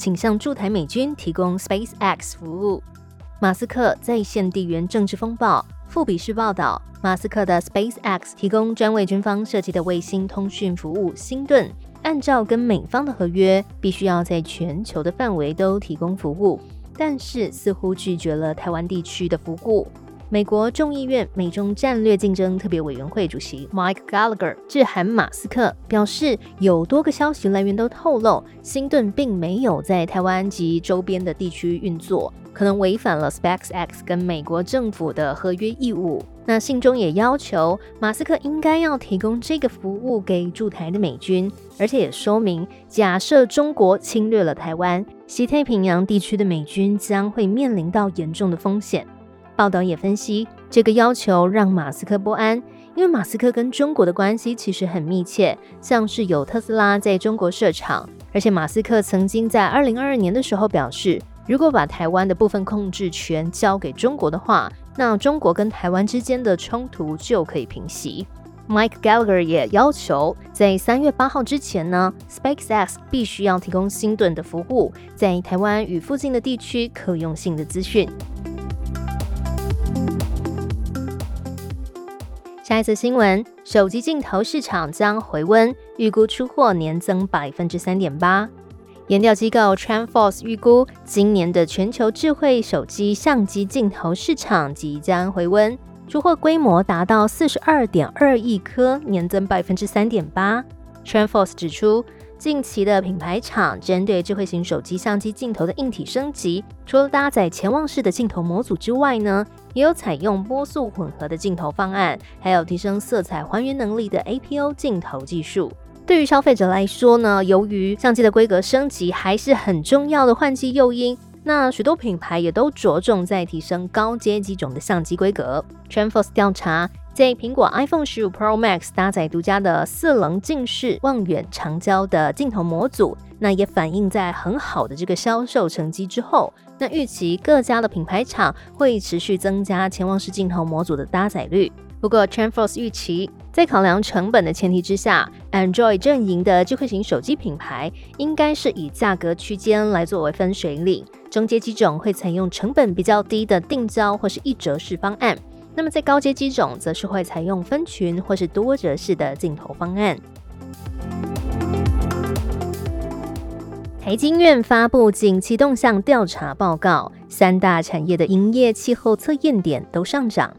请向驻台美军提供 SpaceX 服务。马斯克在线地缘政治风暴。富比士报道，马斯克的 SpaceX 提供专为军方设计的卫星通讯服务“星盾”，按照跟美方的合约，必须要在全球的范围都提供服务，但是似乎拒绝了台湾地区的服务。美国众议院美中战略竞争特别委员会主席 Mike Gallagher 致函马斯克，表示有多个消息来源都透露，星盾并没有在台湾及周边的地区运作，可能违反了 SpaceX 跟美国政府的合约义务。那信中也要求马斯克应该要提供这个服务给驻台的美军，而且也说明，假设中国侵略了台湾，西太平洋地区的美军将会面临到严重的风险。报道也分析，这个要求让马斯克不安，因为马斯克跟中国的关系其实很密切，像是有特斯拉在中国设厂，而且马斯克曾经在二零二二年的时候表示，如果把台湾的部分控制权交给中国的话，那中国跟台湾之间的冲突就可以平息。Mike Gallagher 也要求，在三月八号之前呢，SpaceX 必须要提供新盾的服务，在台湾与附近的地区可用性的资讯。下一则新闻，手机镜头市场将回温，预估出货年增百分之三点八。研调机构 TrendForce 预估，今年的全球智慧手机相机镜头市场即将回温，出货规模达到四十二点二亿颗，年增百分之三点八。TrendForce 指出。近期的品牌厂针对智慧型手机相机镜头的硬体升级，除了搭载潜望式的镜头模组之外呢，也有采用波速混合的镜头方案，还有提升色彩还原能力的 APO 镜头技术。对于消费者来说呢，由于相机的规格升级还是很重要的换机诱因，那许多品牌也都着重在提升高阶机种的相机规格。t r e n f o r c e 调查。在苹果 iPhone 十五 Pro Max 搭载独家的四棱近视望远长焦的镜头模组，那也反映在很好的这个销售成绩之后。那预期各家的品牌厂会持续增加潜望式镜头模组的搭载率。不过，TrendForce 预期在考量成本的前提之下，Android 阵营的智慧型手机品牌应该是以价格区间来作为分水岭，中阶机种会采用成本比较低的定焦或是一折式方案。那么在高阶机种，则是会采用分群或是多折式的镜头方案。台经院发布景气动向调查报告，三大产业的营业气候测验点都上涨。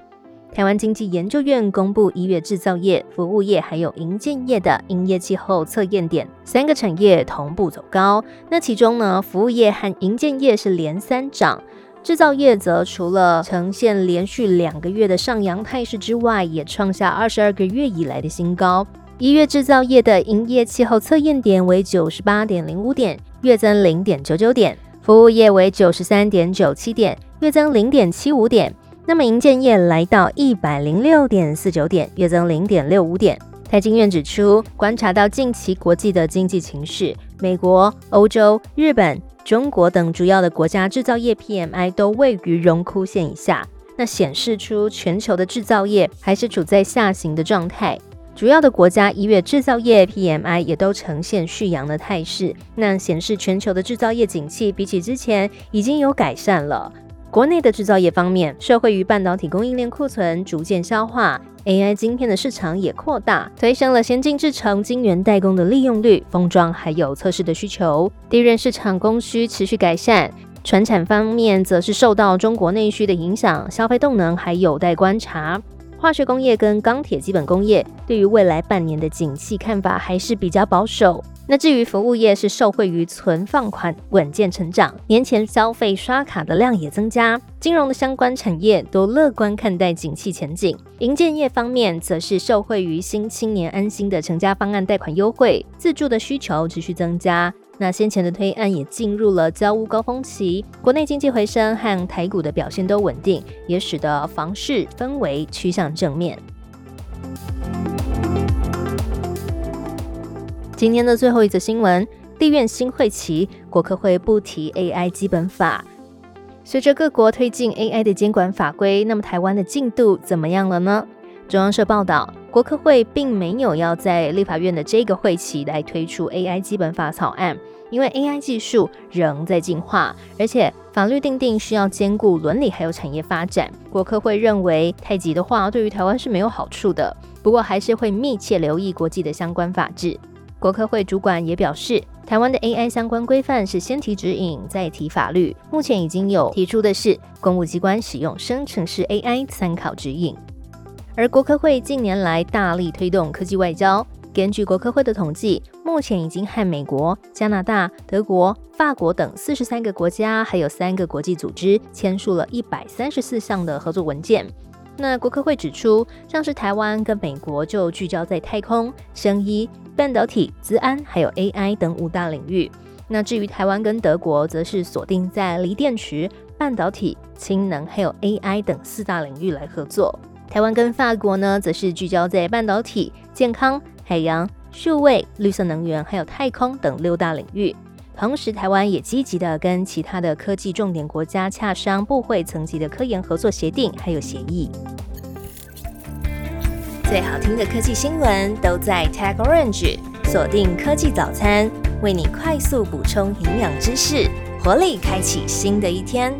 台湾经济研究院公布一月制造业、服务业还有营建业的营业气候测验点，三个产业同步走高。那其中呢，服务业和营建业是连三涨。制造业则除了呈现连续两个月的上扬态势之外，也创下二十二个月以来的新高。一月制造业的营业气候测验点为九十八点零五点，月增零点九九点；服务业为九十三点九七点，月增零点七五点。那么营建业来到一百零六点四九点，月增零点六五点。台经院指出，观察到近期国际的经济情势，美国、欧洲、日本。中国等主要的国家制造业 PMI 都位于荣枯线以下，那显示出全球的制造业还是处在下行的状态。主要的国家一月制造业 PMI 也都呈现续扬的态势，那显示全球的制造业景气比起之前已经有改善了。国内的制造业方面，社会与半导体供应链库存逐渐消化，AI 晶片的市场也扩大，推升了先进制程晶圆代工的利用率、封装还有测试的需求。第一市场供需持续改善，船产方面则是受到中国内需的影响，消费动能还有待观察。化学工业跟钢铁基本工业对于未来半年的景气看法还是比较保守。那至于服务业是受惠于存放款稳健成长，年前消费刷卡的量也增加，金融的相关产业都乐观看待景气前景。营建业方面则是受惠于新青年安心的成家方案贷款优惠，自住的需求持续增加。那先前的推案也进入了交屋高峰期，国内经济回升和台股的表现都稳定，也使得房市氛围趋向正面。今天的最后一则新闻，立院新会期，国科会不提 AI 基本法。随着各国推进 AI 的监管法规，那么台湾的进度怎么样了呢？中央社报道，国科会并没有要在立法院的这个会期来推出 AI 基本法草案，因为 AI 技术仍在进化，而且法律定定需要兼顾伦理还有产业发展。国科会认为太急的话，对于台湾是没有好处的。不过还是会密切留意国际的相关法制。国科会主管也表示。台湾的 AI 相关规范是先提指引，再提法律。目前已经有提出的是公务机关使用生成式 AI 参考指引。而国科会近年来大力推动科技外交，根据国科会的统计，目前已经和美国、加拿大、德国、法国等四十三个国家，还有三个国际组织签署了一百三十四项的合作文件。那国科会指出，像是台湾跟美国就聚焦在太空、生医、半导体、资安还有 AI 等五大领域。那至于台湾跟德国，则是锁定在锂电池、半导体、氢能还有 AI 等四大领域来合作。台湾跟法国呢，则是聚焦在半导体、健康、海洋、数位、绿色能源还有太空等六大领域。同时，台湾也积极的跟其他的科技重点国家洽商部会层级的科研合作协定，还有协议。最好听的科技新闻都在 Tag Orange，锁定科技早餐，为你快速补充营养知识，活力开启新的一天。